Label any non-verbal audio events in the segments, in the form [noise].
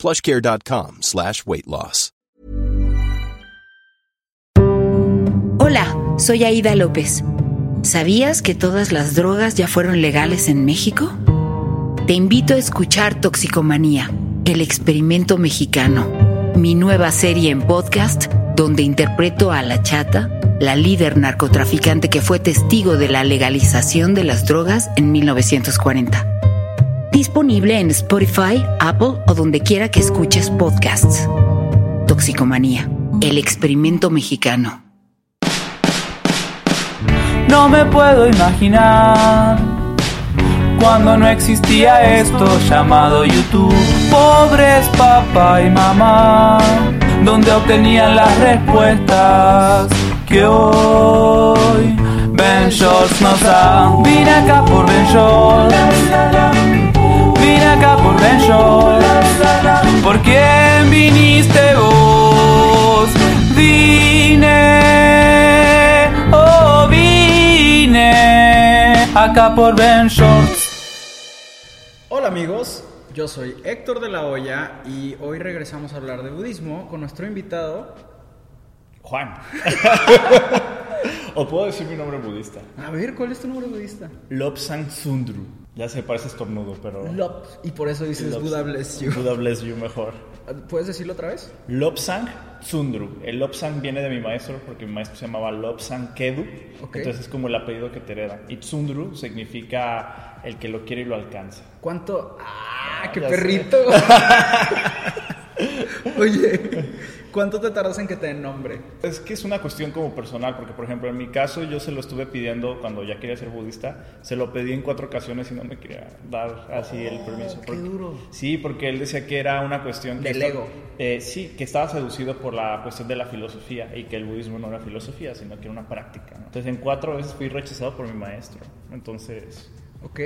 plushcare.com slash weight loss. Hola, soy Aida López. ¿Sabías que todas las drogas ya fueron legales en México? Te invito a escuchar Toxicomanía, el experimento mexicano, mi nueva serie en podcast donde interpreto a La Chata, la líder narcotraficante que fue testigo de la legalización de las drogas en 1940. Disponible en Spotify, Apple o donde quiera que escuches podcasts. Toxicomanía, el experimento mexicano. No me puedo imaginar cuando no existía esto llamado YouTube. Pobres papá y mamá, donde obtenían las respuestas que hoy Ben Shorts nos da. Vine acá por Ben Shorts. Acá por Ben Shorts. ¿Por quién viniste vos? Vine, oh vine acá por Ben Shorts. Hola amigos, yo soy Héctor de la Hoya y hoy regresamos a hablar de budismo con nuestro invitado. Juan. [laughs] o puedo decir mi nombre budista. A ver, ¿cuál es tu nombre budista? Lobsang Sundru. Ya sé, parece estornudo, pero. Lop. Y por eso dices Buddha bless you. Buddha bless you mejor. ¿Puedes decirlo otra vez? Lobsang Sundru. El Lobsang viene de mi maestro porque mi maestro se llamaba Lobsang Kedu. Entonces es como el apellido que te hereda. Y Tsundru significa el que lo quiere y lo alcanza. ¿Cuánto? ¡Ah, qué ya perrito! [laughs] Oye, ¿cuánto te tardas en que te den nombre? Es que es una cuestión como personal, porque por ejemplo en mi caso yo se lo estuve pidiendo cuando ya quería ser budista, se lo pedí en cuatro ocasiones y no me quería dar así el permiso. qué porque- duro. Sí, porque él decía que era una cuestión Del ego. eh, sí, que estaba seducido por la cuestión de la filosofía y que el budismo no era filosofía, sino que era una práctica. ¿no? Entonces en cuatro veces fui rechazado por mi maestro. Entonces Ok.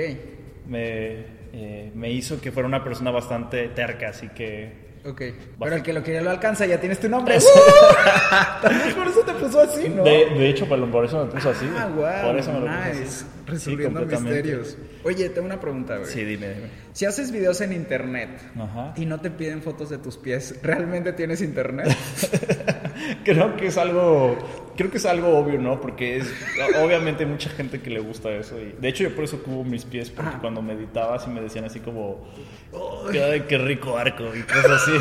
me, eh, me hizo que fuera una persona bastante terca, así que... Ok. Pero el que lo quiere lo alcanza, ya tienes tu nombre. [laughs] ¡Uh! Vez por eso te puso así, ¿no? De, de hecho, por eso me puso así. Ah, wow. Por eso me lo puso nice. así. Resolviendo Sí, misterios. Oye, tengo una pregunta, güey. Sí, dime, dime. Si haces videos en internet Ajá. y no te piden fotos de tus pies, ¿realmente tienes internet? [laughs] Creo que es algo, creo que es algo obvio, ¿no? Porque es, obviamente hay mucha gente que le gusta eso y de hecho yo por eso cubo mis pies porque Ah. cuando meditaba así me decían así como, "Ay, qué rico arco y cosas así.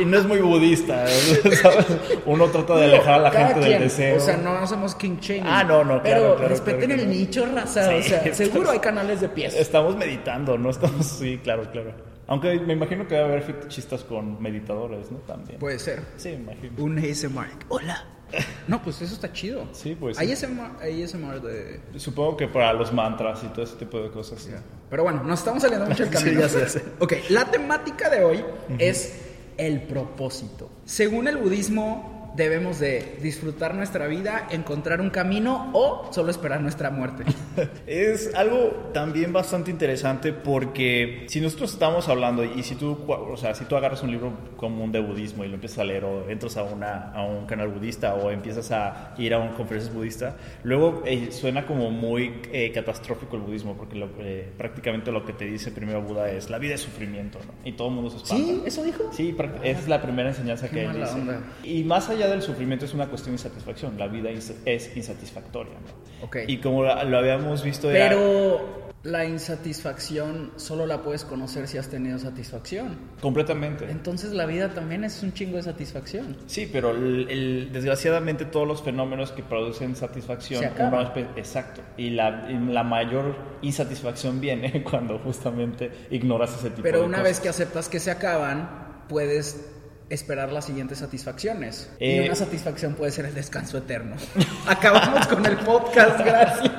Y, no es muy budista, [laughs] ¿sabes? Uno trata de alejar a la gente quien. del deseo. O sea, no somos king shaming. Ah, no, no, claro, Pero claro, respeten claro el nicho, raza. Sí, o sea, [laughs] estás- seguro hay canales de pies. Estamos meditando, no estamos, sí, claro, claro. Aunque me imagino que debe haber fetichistas con meditadores, ¿no? También. Puede ser. Sí, me imagino. Un ASMR. Hola. No, pues eso está chido. Sí, pues, Hay sí. ASMR, ASMR de... Supongo que para los mantras y todo ese tipo de cosas. sí. Pero bueno, nos estamos saliendo mucho del [laughs] camino. Sí, ya sé, ya sé. Ok, la temática de hoy es el propósito. Según el budismo, debemos de disfrutar nuestra vida, encontrar un camino o solo esperar nuestra muerte. [laughs] Es algo también bastante interesante porque si nosotros estamos hablando y si tú, o sea, si tú agarras un libro común de budismo y lo empiezas a leer o entras a, una, a un canal budista o empiezas a ir a un conferencias budista, luego eh, suena como muy eh, catastrófico el budismo porque lo- eh, prácticamente lo que te dice primero Buda es la vida es sufrimiento, ¿no? Y todo el mundo se espanta. ¿Sí? ¿Eso dijo? Sí, es la primera enseñanza Qué que él dice. onda. Y más allá del sufrimiento es una cuestión de insatisfacción. La vida es insatisfactoria. ¿no? Ok. Y como lo habíamos visto... era- Pero la insatisfacción solo la puedes conocer si has tenido satisfacción. Completamente. Entonces la vida también es un chingo de satisfacción. Sí, pero el- el- desgraciadamente todos los fenómenos que producen satisfacción, Se acaban. exacto, y la, y la mayor insatisfacción viene [laughs] cuando justamente ignoras ese tipo Pero de una cosas. vez que aceptas que se acaban, puedes esperar las siguientes satisfacciones. y Eh, una satisfacción puede ser el descanso eterno. [laughs] Acabamos con el podcast, gracias.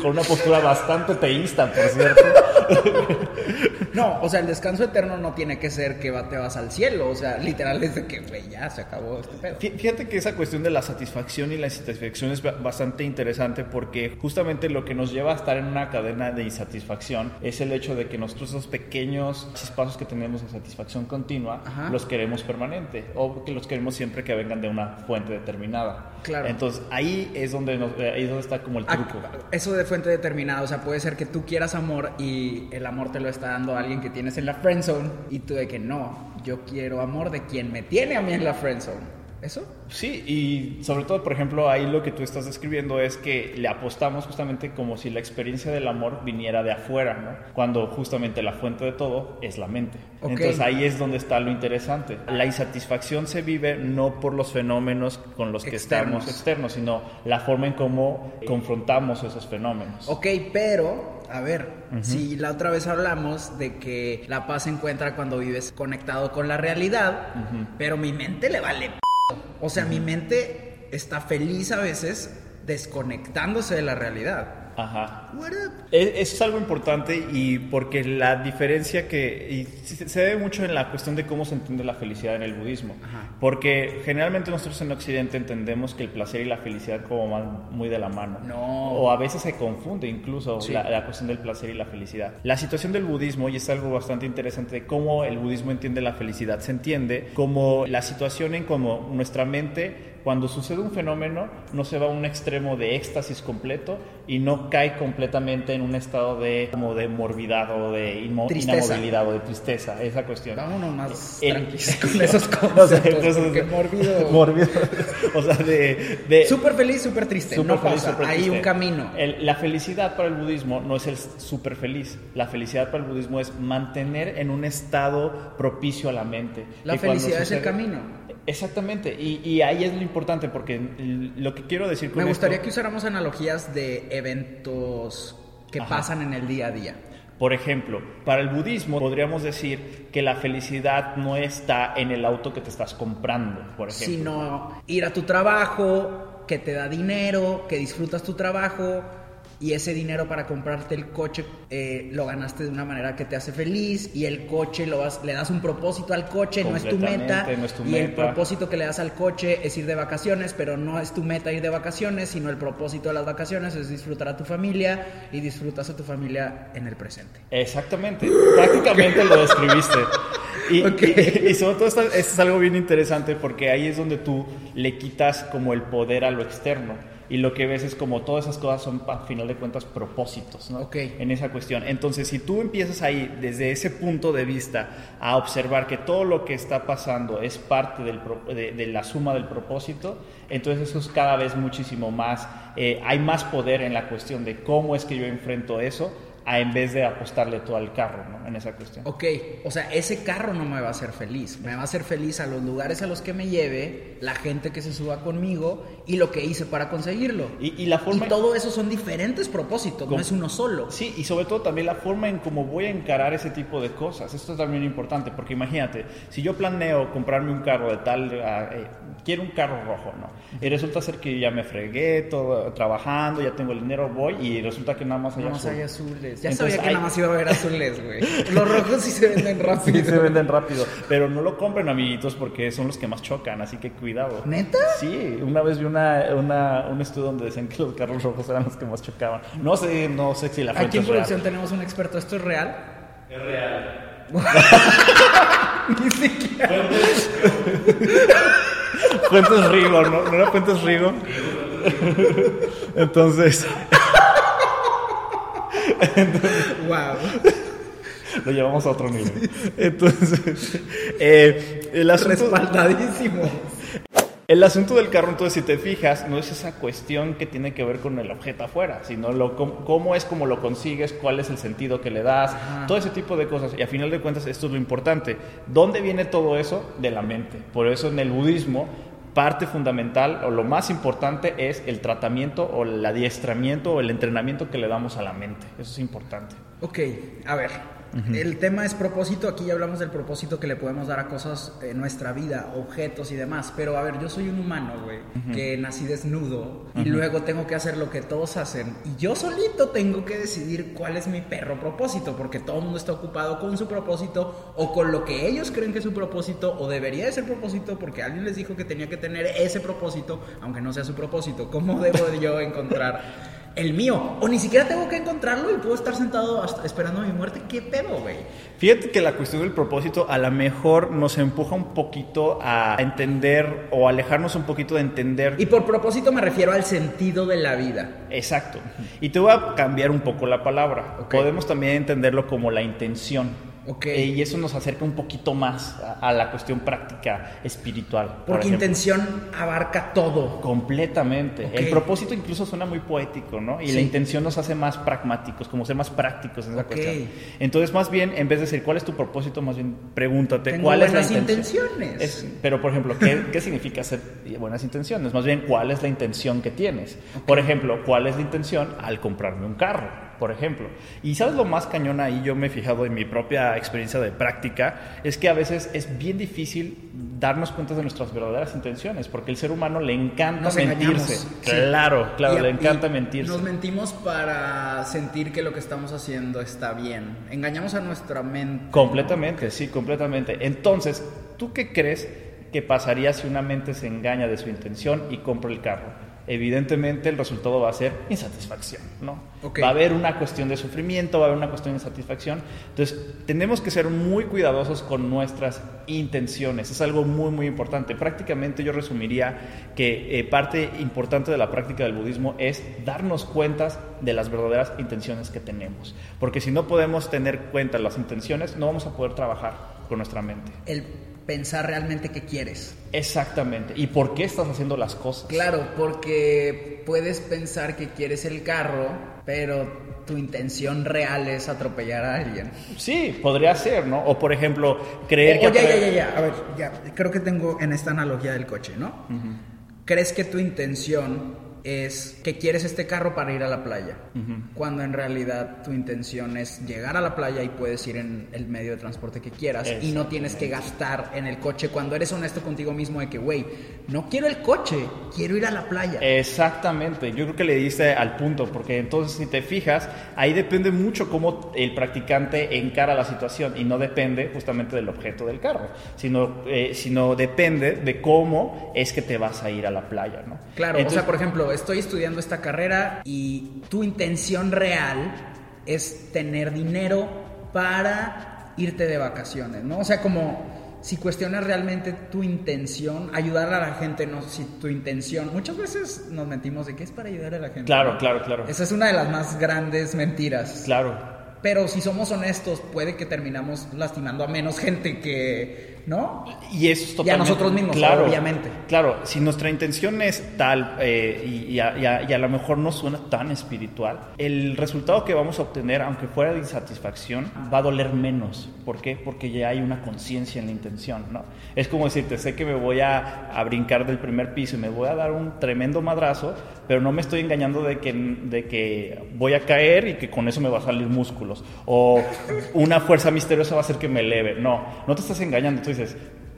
Con una postura bastante teísta, por cierto. [laughs] No, o sea, el descanso eterno no tiene que ser que te vas al cielo. O sea, literal es de que, güey, ya se acabó este pedo. Fí- Fíjate que esa cuestión de la satisfacción y la insatisfacción es ba- bastante interesante porque justamente lo que nos lleva a estar en una cadena de insatisfacción es el hecho de que nosotros esos pequeños chispazos que tenemos de satisfacción continua Ajá. los queremos permanente o que los queremos siempre que vengan de una fuente determinada. Claro. Entonces ahí es donde, nos- eh, ahí es donde está como el truco. Eso de fuente determinada, o sea, puede ser que tú quieras amor y el amor te lo está dando alguien que tienes en la friendzone y tú de que no, yo quiero amor de quien me tiene a mí en la friendzone. ¿Eso? Sí, y sobre todo, por ejemplo, ahí lo que tú estás describiendo es que le apostamos justamente como si la experiencia del amor viniera de afuera, ¿no? Cuando justamente la fuente de todo es la mente. Ok. Entonces ahí es donde está lo interesante. La insatisfacción se vive no por los fenómenos con los que Externos. estamos externos, sino la forma en cómo confrontamos esos fenómenos. Ok, pero, a ver, si la otra vez hablamos de que la paz se encuentra cuando vives conectado con la realidad, pero mi mente le vale p. O sea, mi mente está feliz a veces desconectándose de la realidad. Ajá. What up? Es- Eso es algo importante y porque la diferencia que y se se debe mucho en la cuestión de cómo se entiende la felicidad en el budismo. Ajá. Porque generalmente nosotros en Occidente entendemos que el placer y la felicidad como van muy de la mano. No. O a veces se confunde incluso Sí. la, la cuestión del placer y la felicidad. La situación del budismo, y es algo bastante interesante de cómo el budismo entiende la felicidad, se entiende como la situación en cómo nuestra mente cuando sucede un fenómeno no se va a un extremo de éxtasis completo y no cae completamente en un estado de como de morbidad o de inamovilidad o de tristeza, esa cuestión. Vámonos más El- tranquilos [laughs] con esos [laughs] O sea, conceptos, entonces- porque mórbido. [laughs] Mórbido. o sea, de, de Súper feliz, súper triste. Súper no feliz, pasa. súper Hay triste. un camino. El- la felicidad para el budismo no es el súper feliz. La felicidad para el budismo es mantener en un estado propicio a la mente. La Y felicidad es el sucede- camino. Exactamente. Y, y ahí es lo importante porque lo que quiero decir con Me gustaría esto- que usáramos analogías de eventos que Ajá. pasan en el día a día. Por ejemplo, para el budismo podríamos decir que la felicidad no está en el auto que te estás comprando, por ejemplo. Sino ir a tu trabajo, que te da dinero, que disfrutas tu trabajo y ese dinero para comprarte el coche eh, lo ganaste de una manera que te hace feliz y el coche lo vas, le das un propósito al coche, no es tu meta Completamente, no es tu y el propósito que le das al coche es ir de vacaciones, pero no es tu meta ir de vacaciones, sino el propósito de las vacaciones es disfrutar a tu familia y disfrutas a tu familia en el presente. Exactamente, prácticamente lo describiste. Y, [laughs] Ok. y- y sobre todo esto, esto es algo bien interesante porque ahí es donde tú le quitas como el poder a lo externo y lo que ves es como todas esas cosas son a final de cuentas propósitos, ¿no? Ok. En esa cuestión. Entonces, si tú empiezas ahí desde ese punto de vista a observar que todo lo que está pasando es parte del pro- de, de la suma del propósito, entonces eso es cada vez muchísimo más, eh, hay más poder en la cuestión de cómo es que yo enfrento eso a en vez de apostarle todo al carro, ¿no? En esa cuestión. Ok, o sea, ese carro no me va a hacer feliz. Me va a hacer feliz a los lugares a los que me lleve, la gente que se suba conmigo y lo que hice para conseguirlo. Y, y la forma... Y todo eso son diferentes propósitos, no es uno solo. Sí, y sobre todo también la forma en cómo voy a encarar ese tipo de cosas. Esto es también importante, porque imagínate, si yo planeo comprarme un carro de tal, eh, quiero un carro rojo, ¿no? Y resulta ser que ya me fregué todo trabajando, ya tengo el dinero, voy y resulta que nada más hay Nada más azul. hay azules. Ya Entonces, sabía que hay- nada más iba a haber [laughs] azules, güey. Los rojos sí se venden rápido. Sí, se venden rápido, pero no lo compren, amiguitos, porque son los que más chocan, así que cuidado. ¿Neta? Sí, una vez vi una, una- un estudio donde decían que los carros rojos eran los que más chocaban. No sé, no sé si la fuente Aquí en es real. producción tenemos un experto. ¿Esto es real? Es real. [laughs] Ni siquiera. Fuentes Rigo, ¿no? ¿No era Fuentes Rigo? [laughs] Entonces, [laughs] Wow. lo llevamos a otro nivel. Entonces, eh, el asunto... Respaldadísimo. El asunto del carro, entonces, si te fijas, no es esa cuestión que tiene que ver con el objeto afuera, sino lo, cómo, cómo es como lo consigues, cuál es el sentido que le das, todo ese tipo de cosas. Y a final de cuentas, esto es lo importante. ¿Dónde viene todo eso? De la mente. Por eso en el budismo, parte fundamental o lo más importante es el tratamiento o el adiestramiento o el entrenamiento que le damos a la mente. Eso es importante. Ok, a ver. El tema es propósito. Aquí ya hablamos del propósito que le podemos dar a cosas en nuestra vida, objetos y demás. Pero a ver, yo soy un humano, güey, que nací desnudo y luego tengo que hacer lo que todos hacen. Y yo solito tengo que decidir cuál es mi perro propósito, porque todo el mundo está ocupado con su propósito o con lo que ellos creen que es su propósito o debería de ser propósito porque alguien les dijo que tenía que tener ese propósito, aunque no sea su propósito. ¿Cómo debo yo encontrar? El mío. O ni siquiera tengo que encontrarlo y puedo estar sentado hasta esperando mi muerte. ¿Qué pedo, güey? Fíjate que la cuestión del propósito a lo mejor nos empuja un poquito a entender o alejarnos un poquito de entender. Y por propósito me refiero al sentido de la vida. Exacto. Y te voy a cambiar un poco la palabra. Podemos también entenderlo como la intención. Okay. y eso nos acerca un poquito más a, la cuestión práctica espiritual. Porque intención abarca todo. Completamente. El propósito incluso suena muy poético, ¿no? Y la intención nos hace más pragmáticos, como ser más prácticos en esa cuestión. Entonces, más bien, en vez de decir cuál es tu propósito, más bien pregúntate cuál es la intención. intenciones. pero, por ejemplo, ¿qué, ¿qué, significa hacer buenas intenciones? Más bien, ¿cuál es la intención que tienes? Por ejemplo, ¿cuál es la intención al comprarme un carro? Por ejemplo. Y sabes lo más cañón ahí, yo me he fijado en mi propia experiencia de práctica, es que a veces es bien difícil darnos cuenta de nuestras verdaderas intenciones, porque el ser humano le encanta mentirse. Claro, claro, le encanta mentirse. Nos mentimos para sentir que lo que estamos haciendo está bien. Engañamos a nuestra mente. Completamente, sí, completamente. Entonces, ¿tú qué crees que pasaría si una mente se engaña de su intención y compra el carro? Evidentemente el resultado va a ser insatisfacción, ¿no? Va a haber una cuestión de sufrimiento, va a haber una cuestión de insatisfacción. Entonces, tenemos que ser muy cuidadosos con nuestras intenciones. Es algo muy, muy importante. Prácticamente yo resumiría que eh, parte importante de la práctica del budismo es darnos cuenta de las verdaderas intenciones que tenemos. Porque si no podemos tener cuenta las intenciones, no vamos a poder trabajar con nuestra mente. El pensar realmente qué quieres. Exactamente. ¿Y por qué estás haciendo las cosas? Claro, porque puedes pensar que quieres el carro, pero tu intención real es atropellar a alguien. Sí, podría ser, ¿no? O por ejemplo, creer que... Ya, ya, ya, ya. A ver, ya. Creo que tengo en esta analogía del coche, ¿no? ¿Crees que tu intención es que quieres este carro para ir a la playa, cuando en realidad tu intención es llegar a la playa y puedes ir en el medio de transporte que quieras y no tienes que gastar en el coche cuando eres honesto contigo mismo de que, güey, no quiero el coche, quiero ir a la playa. Exactamente, yo creo que le diste al punto, porque entonces si te fijas, ahí depende mucho cómo el practicante encara la situación y no depende justamente del objeto del carro, sino, eh, sino depende de cómo es que te vas a ir a la playa, ¿no? Claro, o sea, por ejemplo, estoy estudiando esta carrera y tu intención real es tener dinero para irte de vacaciones, ¿no? O sea, como si cuestionas realmente tu intención, ayudar a la gente, no si tu intención, muchas veces nos mentimos de que es para ayudar a la gente. Claro, claro, claro. Esa es una de las más grandes mentiras. Claro. Pero si somos honestos, puede que terminamos lastimando a menos gente que ¿no? Y eso totalmente... Y a nosotros mismos, claro, obviamente. Claro, si nuestra intención es tal eh, y, a, lo mejor no suena tan espiritual, el resultado que vamos a obtener, aunque fuera de insatisfacción, va a doler menos. ¿Por qué? Porque ya hay una conciencia en la intención, ¿no? Es como decirte, sé que me voy a, a, brincar del primer piso y me voy a dar un tremendo madrazo, pero no me estoy engañando de que, de que voy a caer y que con eso me va a salir músculos. O una fuerza misteriosa va a hacer que me eleve. No, no te estás engañando dices,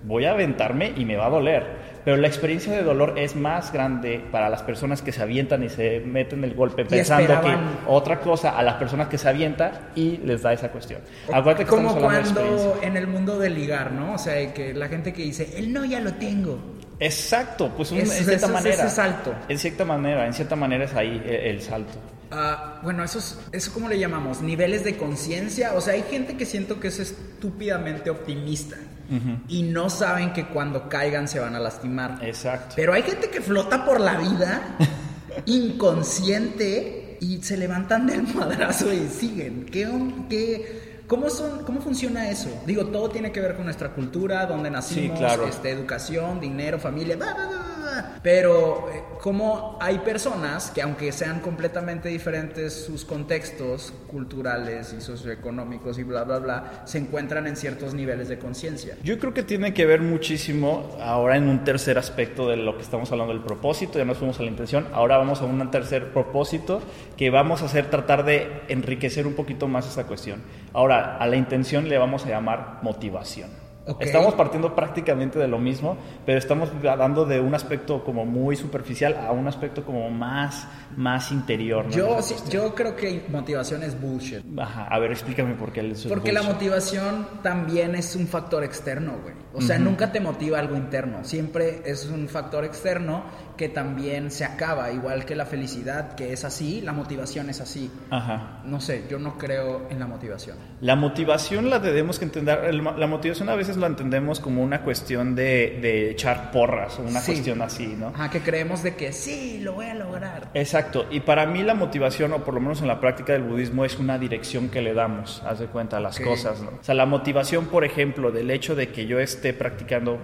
voy a aventarme y me va a doler. Pero la experiencia de dolor es más grande para las personas que se avientan y se meten el golpe pensando que otra cosa a las personas que se avientan y les da esa cuestión. Acuérdate que Como cuando en el mundo de ligar, ¿no? O sea, que la gente que dice, el no ya lo tengo. Exacto, pues en cierta manera. Ese salto. En cierta manera, en cierta manera es ahí el, salto. Ah, bueno, eso es, eso cómo le llamamos, niveles de conciencia. O sea, hay gente que siento que es estúpidamente optimista y no saben que cuando caigan se van a lastimar. Exacto. Pero hay gente que flota por la vida [laughs] inconsciente y se levantan del madrazo y siguen. ¿Qué, qué, cómo, son, ¿Cómo funciona eso? Digo, todo tiene que ver con nuestra cultura, donde nacimos, este, educación, dinero, familia, Pero eh, como hay personas que aunque sean completamente diferentes sus contextos culturales y socioeconómicos y bla, bla, bla, se encuentran en ciertos niveles de conciencia. Yo creo que tiene que ver muchísimo ahora en un tercer aspecto de lo que estamos hablando del propósito, ya nos fuimos a la intención, ahora vamos a un tercer propósito que vamos a hacer tratar de enriquecer un poquito más esta cuestión. Ahora, a la intención le vamos a llamar motivación. Estamos partiendo prácticamente de lo mismo, pero estamos dando de un aspecto como muy superficial a un aspecto como más, más interior. Yo, yo creo que motivación es bullshit. Ajá, a ver, explícame por qué es Porque la motivación también es un factor externo, güey. O sea, nunca te motiva algo interno, siempre es un factor externo que también se acaba, igual que la felicidad, que es así, la motivación es así. Ajá. No sé, yo no creo en la motivación. La motivación la debemos que entender, la motivación a veces la entendemos como una cuestión de, de echar porras o una cuestión así, ¿no? Ajá, que creemos de que sí, lo voy a lograr. Exacto, y para mí la motivación, o por lo menos en la práctica del budismo, es una dirección que le damos, haz de cuenta, a las cosas, ¿no? O sea, la motivación, por ejemplo, del hecho de que yo esté practicando,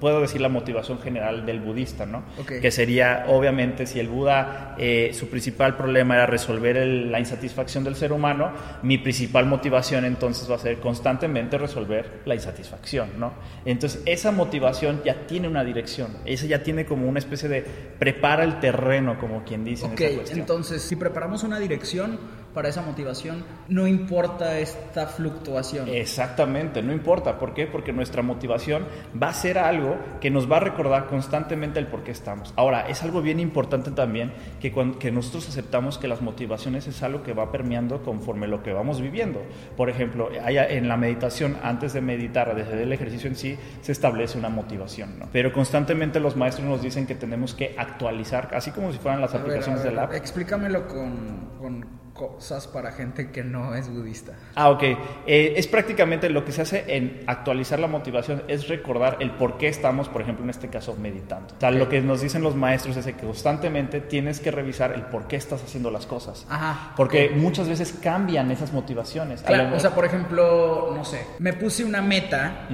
puedo decir la motivación general del budista, ¿no? Que sería, obviamente, si el Buda, eh, su principal problema era resolver la insatisfacción del ser humano, mi principal motivación entonces va a ser constantemente resolver la insatisfacción, ¿no? Entonces, esa motivación ya tiene una dirección, esa ya tiene como una especie de prepara el terreno, como quien dice. Ok, entonces, si preparamos una dirección, para esa motivación, no importa esta fluctuación. Exactamente, no importa. ¿Por qué? Porque nuestra motivación va a ser algo que nos va a recordar constantemente el por qué estamos. Ahora, es algo bien importante también que, cuando, que nosotros aceptamos que las motivaciones es algo que va permeando conforme lo que vamos viviendo. Por ejemplo, en la meditación, antes de meditar, desde el ejercicio en sí, se establece una motivación. ¿no? Pero constantemente los maestros nos dicen que tenemos que actualizar, así como si fueran las aplicaciones del app. Explícamelo con, con cosas para gente que no es budista. Ah, ok. Eh, es prácticamente lo que se hace en actualizar la motivación, es recordar el por qué estamos, por ejemplo, en este caso, meditando. O sea, lo que nos dicen los maestros es que constantemente tienes que revisar el por qué estás haciendo las cosas. Ajá. Porque muchas veces cambian esas motivaciones. Claro, o sea, por ejemplo, no sé, me puse una meta.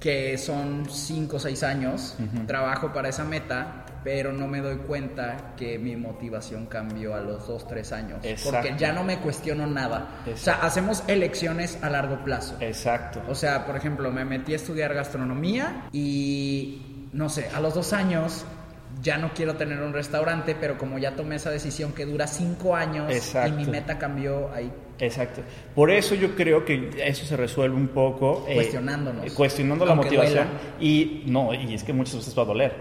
que son 5 o 6 años, trabajo para esa meta, pero no me doy cuenta que mi motivación cambió a los 2, 3 años. Porque ya no me cuestiono nada. O sea, hacemos elecciones a largo plazo. Exacto. O sea, por ejemplo, me metí a estudiar gastronomía y, no sé, a los dos años ya no quiero tener un restaurante, pero como ya tomé esa decisión que dura cinco años y mi meta cambió ahí. Exacto. Por eso yo creo que eso se resuelve un poco. Eh, Cuestionándonos. Eh, cuestionando la motivación. Y no, y es que muchas veces va a doler.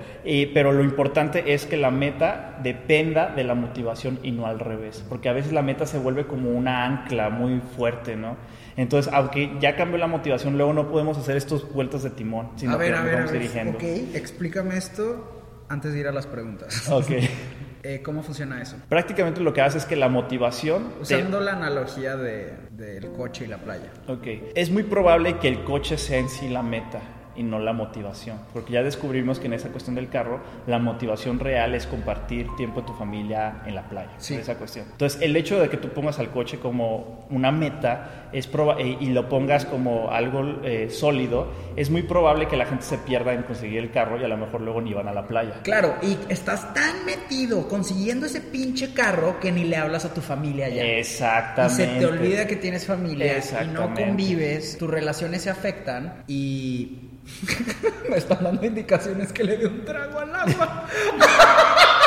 pero lo importante es que la meta dependa de la motivación y no al revés. Porque a veces la meta se vuelve como una ancla muy fuerte, ¿no? Entonces, aunque ya cambió la motivación, luego no podemos hacer estos vueltas de timón, sino a ver, que a ver, vamos dirigiendo. Ok, explícame esto antes de ir a las preguntas. Ok. [laughs] Eh, ¿Cómo funciona eso? Prácticamente lo que hace es que la motivación... Usando la analogía del de, coche y la playa. Ok. Es muy probable que el coche sea en sí la meta y no la motivación. Porque ya descubrimos que en esa cuestión del carro, la motivación real es compartir tiempo de tu familia en la playa. Sí. Esa cuestión. Entonces, el hecho de que tú pongas al coche como una meta es eh, y lo pongas como algo eh, sólido, es muy probable que la gente se pierda en conseguir el carro y a lo mejor luego ni van a la playa. Claro, y estás tan metido consiguiendo ese pinche carro que ni le hablas a tu familia ya. Exactamente. Y se te olvida que tienes familia y no convives, tus relaciones se afectan y [laughs] Me están dando indicaciones que le dé un trago al agua. [laughs]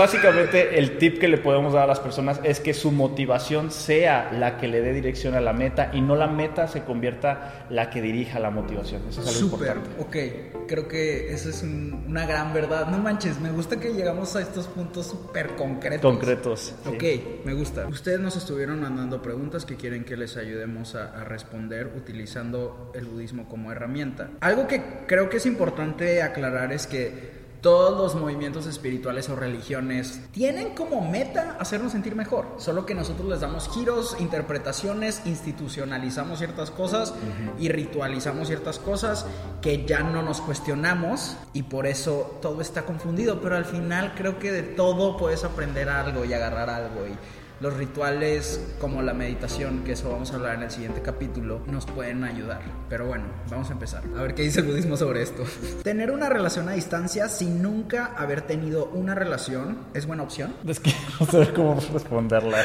Básicamente el tip que le podemos dar a las personas es que su motivación sea la que le dé dirección a la meta y no la meta se convierta la que dirija la motivación. Eso es algo importante. Ok, creo que eso es una gran verdad. No manches, me gusta que llegamos a estos puntos súper concretos. Concretos. Ok, me gusta. Ustedes nos estuvieron mandando preguntas que quieren que les ayudemos a responder utilizando el budismo como herramienta. Algo que creo que es importante aclarar es que todos los movimientos espirituales o religiones tienen como meta hacernos sentir mejor, solo que nosotros les damos giros, interpretaciones, institucionalizamos ciertas cosas y ritualizamos ciertas cosas que ya no nos cuestionamos y por eso todo está confundido, pero al final creo que de todo puedes aprender algo y agarrar algo y los rituales como la meditación, que eso vamos a hablar en el siguiente capítulo, nos pueden ayudar. Pero bueno, vamos a empezar. A ver qué dice el budismo sobre esto. [laughs] Tener una relación a distancia sin nunca haber tenido una relación es buena opción. Es que [laughs] no sé cómo responderla. [laughs]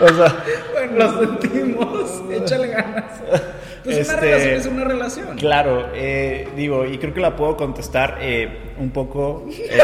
o sea, bueno, lo sentimos. Échale ganas. Pues una Este, relación es una relación. Claro, eh, digo, y creo que la puedo contestar eh, un poco eh,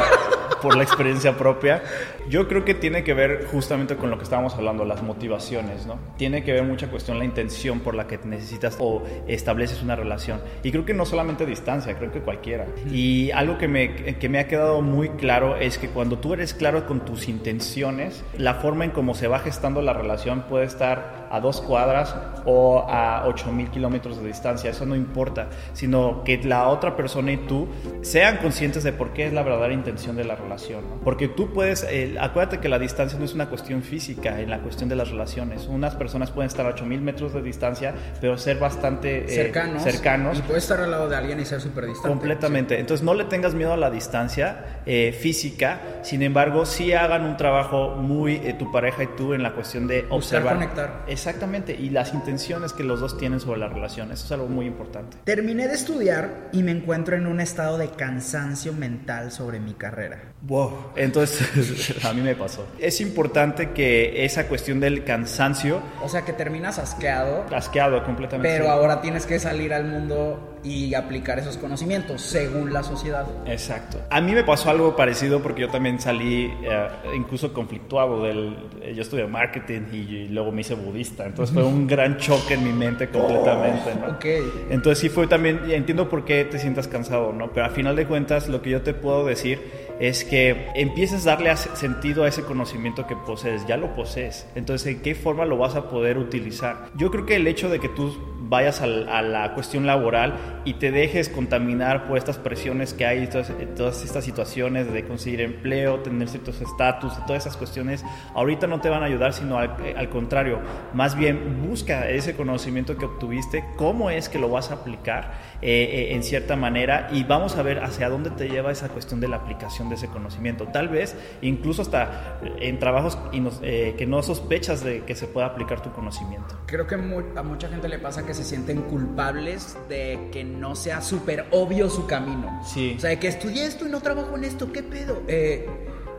por la experiencia propia. Yo creo que tiene que ver justamente con lo que estábamos hablando, las motivaciones, ¿no? Tiene que ver mucha cuestión la intención por la que necesitas o estableces una relación. Y creo que no solamente distancia, creo que cualquiera. Y algo que me, que me ha quedado muy claro es que cuando tú eres claro con tus intenciones, la forma en cómo se va gestando la relación puede estar a dos cuadras o a 8000 kilómetros de distancia, eso no importa, sino que la otra persona y tú sean conscientes de por qué es la verdadera intención de la relación. ¿no? Porque tú puedes, eh, acuérdate que la distancia no es una cuestión física en la cuestión de las relaciones. Unas personas pueden estar a 8000 metros de distancia, pero ser bastante eh, cercanos. cercanos Y puedes estar al lado de alguien y ser súper distante. Completamente. Entonces no le tengas miedo a la distancia eh, física. Sin embargo, sí hagan un trabajo muy eh, tu pareja y tú en la cuestión de Buscar observar. conectar. Exactamente. Y las intenciones que los dos tienen sobre la relación. Eso es algo muy importante. Terminé de estudiar y me encuentro en un estado de cansancio mental sobre mi carrera. Wow. Entonces, [laughs] a mí me pasó. Es importante que esa cuestión del cansancio, O sea que terminas asqueado, asqueado completamente. pero ahora tienes que salir al mundo y aplicar esos conocimientos según la sociedad. Exacto. A mí me pasó algo parecido porque yo también salí eh, incluso conflictuado del... eh, Yo estudié marketing y, y luego me hice budista, entonces fue un gran choque en mi mente completamente, ¿no? Ok. Entonces sí fue también, entiendo por qué te sientas cansado, ¿no? Pero a final de cuentas lo que yo te puedo decir es que empieces a darle sentido a ese conocimiento que posees, ya lo posees. Entonces, ¿en qué forma lo vas a poder utilizar? Yo creo que el hecho de que tú vayas a, la cuestión laboral y te dejes contaminar por estas presiones que hay, todas, todas estas situaciones de conseguir empleo, tener ciertos estatus, todas esas cuestiones, ahorita no te van a ayudar, sino al, al contrario, más bien busca ese conocimiento que obtuviste, cómo es que lo vas a aplicar eh, eh, en cierta manera y vamos a ver hacia dónde te lleva esa cuestión de la aplicación de ese conocimiento. Tal vez incluso hasta en trabajos eh, que no sospechas de que se pueda aplicar tu conocimiento. Creo que a mucha gente le pasa que se sienten culpables de que no sea súper obvio su camino. Sí. O sea, de que estudié esto y no trabajo en esto, ¿qué pedo? Eh,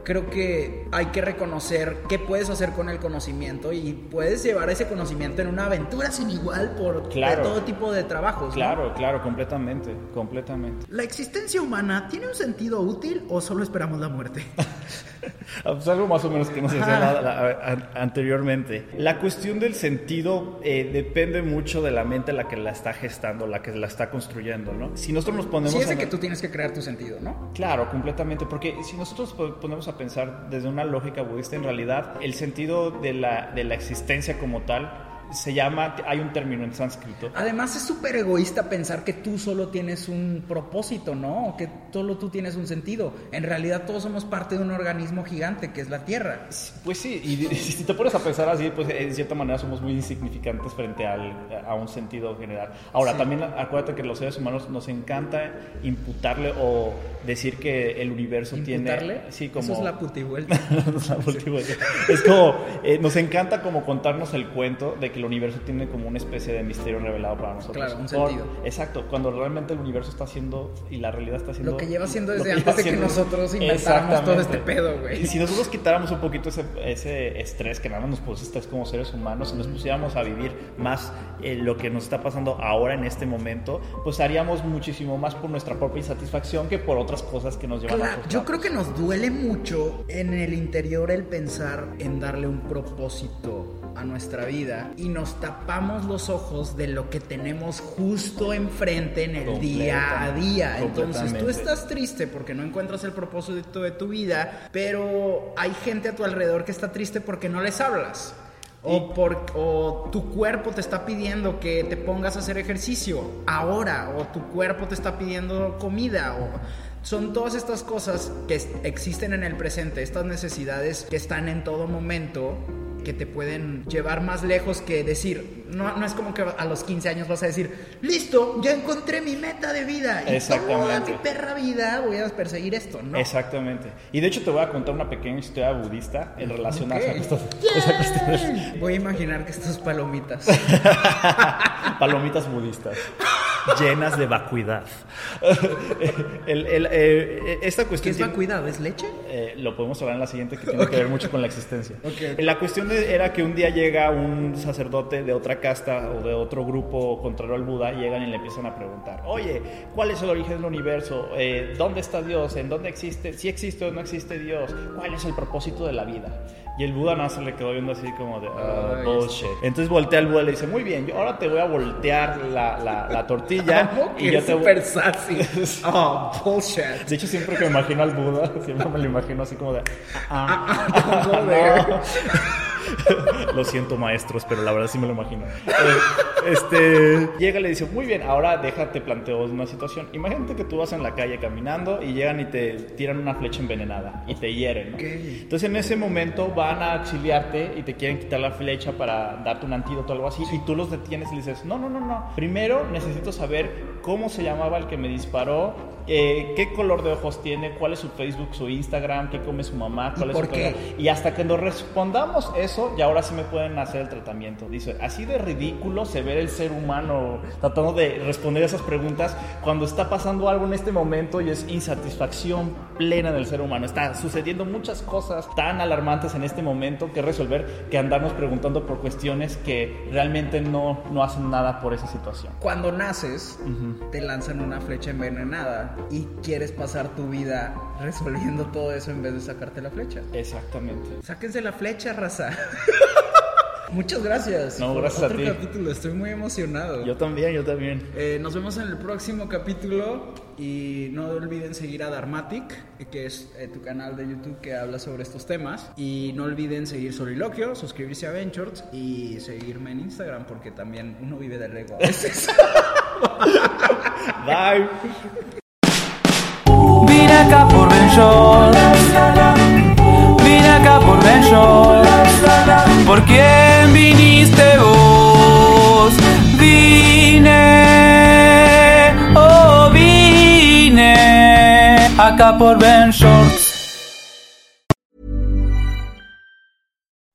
creo que hay que reconocer qué puedes hacer con el conocimiento y puedes llevar ese conocimiento en una aventura sin igual por Claro. todo tipo de trabajos. ¿no? Claro, claro, completamente, completamente. ¿La existencia humana tiene un sentido útil o solo esperamos la muerte? [laughs] [laughs] Ah, pues algo más o menos que la- la- an- anteriormente. La cuestión del sentido eh, depende mucho de la mente la que la está gestando, la que la está construyendo, ¿no? Si nosotros nos ponemos Sí, es de a- que tú tienes que crear tu sentido, ¿no? Claro, completamente, porque si nosotros po- ponemos a pensar desde una lógica budista, en realidad el sentido de la, de la existencia como tal se llama, hay un término en sánscrito, Además es súper egoísta pensar que tú solo tienes un propósito, ¿no? Que solo tú tienes un sentido. En realidad todos somos parte de un organismo gigante que es la Tierra. Pues sí, y [laughs] si te pones a pensar así, pues en cierta manera somos muy insignificantes frente al, a un sentido general. Ahora, también acuérdate que los seres humanos nos encanta imputarle o decir que el universo ¿Imputarle? tiene... Sí, como... Eso es la putivuelta. [laughs] La última. es como, eh, nos encanta como contarnos el cuento de que el universo tiene como una especie de misterio revelado para nosotros. Claro, un Por- sentido. exacto, cuando realmente el universo está haciendo y la realidad está haciendo... Lo que lleva haciendo desde antes de que nosotros inventáramos todo este pedo, güey. Y si nosotros quitáramos un poquito ese, ese estrés que nada más nos puso estrés como seres humanos y nos pusiéramos a vivir más eh, lo que nos está pasando ahora en este momento, pues haríamos muchísimo más por nuestra propia insatisfacción que por otras cosas que nos llevan a Claro, otros yo lados. creo que nos duele mucho en el interior el pensar en darle un propósito a nuestra vida y nos tapamos los ojos de lo que tenemos justo enfrente en el día a día. Entonces tú estás triste porque no encuentras el propósito de tu vida, pero hay gente a tu alrededor que está triste porque no les hablas. O, por, o tu cuerpo te está pidiendo que te pongas a hacer ejercicio ahora, o tu cuerpo te está pidiendo comida, o son todas estas cosas que existen en el presente, estas necesidades que están en todo momento que te pueden llevar más lejos que decir, no, no es como que a los 15 años vas a decir, listo, ya encontré mi meta de vida. Y toda mi perra vida voy a perseguir esto, ¿no? Exactamente. Y de hecho te voy a contar una pequeña historia budista en relación a esa [laughs] Voy a imaginar que estas palomitas. [laughs] palomitas budistas llenas de vacuidad. [laughs] Eh, esta cuestión ¿Qué es vacuidad? ¿Es leche? Eh, lo podemos hablar en la siguiente que tiene que ver mucho con la existencia. La cuestión era que un día llega un sacerdote de otra casta o de otro grupo contrario al Buda, llegan y le empiezan a preguntar, oye, ¿cuál es el origen del universo? Eh, ¿Dónde está Dios? ¿En dónde existe? ¿Si existe o no existe Dios? ¿Cuál es el propósito de la vida? Y el Buda no se le quedó viendo así como de ah, bullshit. Entonces voltea al Buda y le dice, muy bien, yo ahora te voy a voltear la, la, tortilla. [laughs] y yo te sassy. oh, [laughs] bullshit. De hecho, siempre que me imagino al Buda, [laughs] siempre me lo imagino así como de... Ah, ah, [laughs] [laughs] lo siento, maestros, pero la verdad sí me lo imagino. Eh, este, llega y le dice, muy bien, ahora déjate planteo una situación. Imagínate que tú vas en la calle caminando y llegan y te tiran una flecha envenenada y te hieren. Entonces en ese momento van a auxiliarte y te quieren quitar la flecha para darte un antídoto o algo así y tú los detienes y le dices, no, no, no, no. Primero necesito saber cómo se llamaba el que me disparó, eh, qué color de ojos tiene, cuál es su Facebook, su Instagram, qué come su mamá, cuál es ¿Por su qué? Y hasta que nos respondamos eso, y ahora sí me pueden hacer el tratamiento. Dice, así de ridículo se ve el ser humano tratando de responder esas preguntas cuando está pasando algo en este momento y es insatisfacción plena del ser humano. Está sucediendo muchas cosas tan alarmantes en este momento que resolver que andarnos preguntando por cuestiones que realmente no, no hacen nada por esa situación. Cuando naces, te lanzan una flecha envenenada y quieres pasar tu vida resolviendo todo eso en vez de sacarte la flecha. Exactamente. Sáquense la flecha, raza. [laughs] Muchas gracias. No, gracias a ti. capítulo, estoy muy emocionado. Yo también, yo también. Eh, nos vemos en el próximo capítulo y no olviden seguir a Darmatic, que es eh, tu canal de YouTube que habla sobre estos temas. Y no olviden seguir Soliloquio, suscribirse a Ventures y seguirme en Instagram porque también uno vive del ego a veces. [laughs] Bye. [laughs] Vine acá por por Ben ¿Por quién viniste vos? Vine, oh vine acá por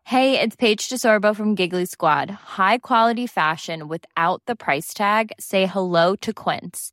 Hey, it's Paige DeSorbo from Giggly Squad. High quality fashion without the price tag. Say hello to Quince.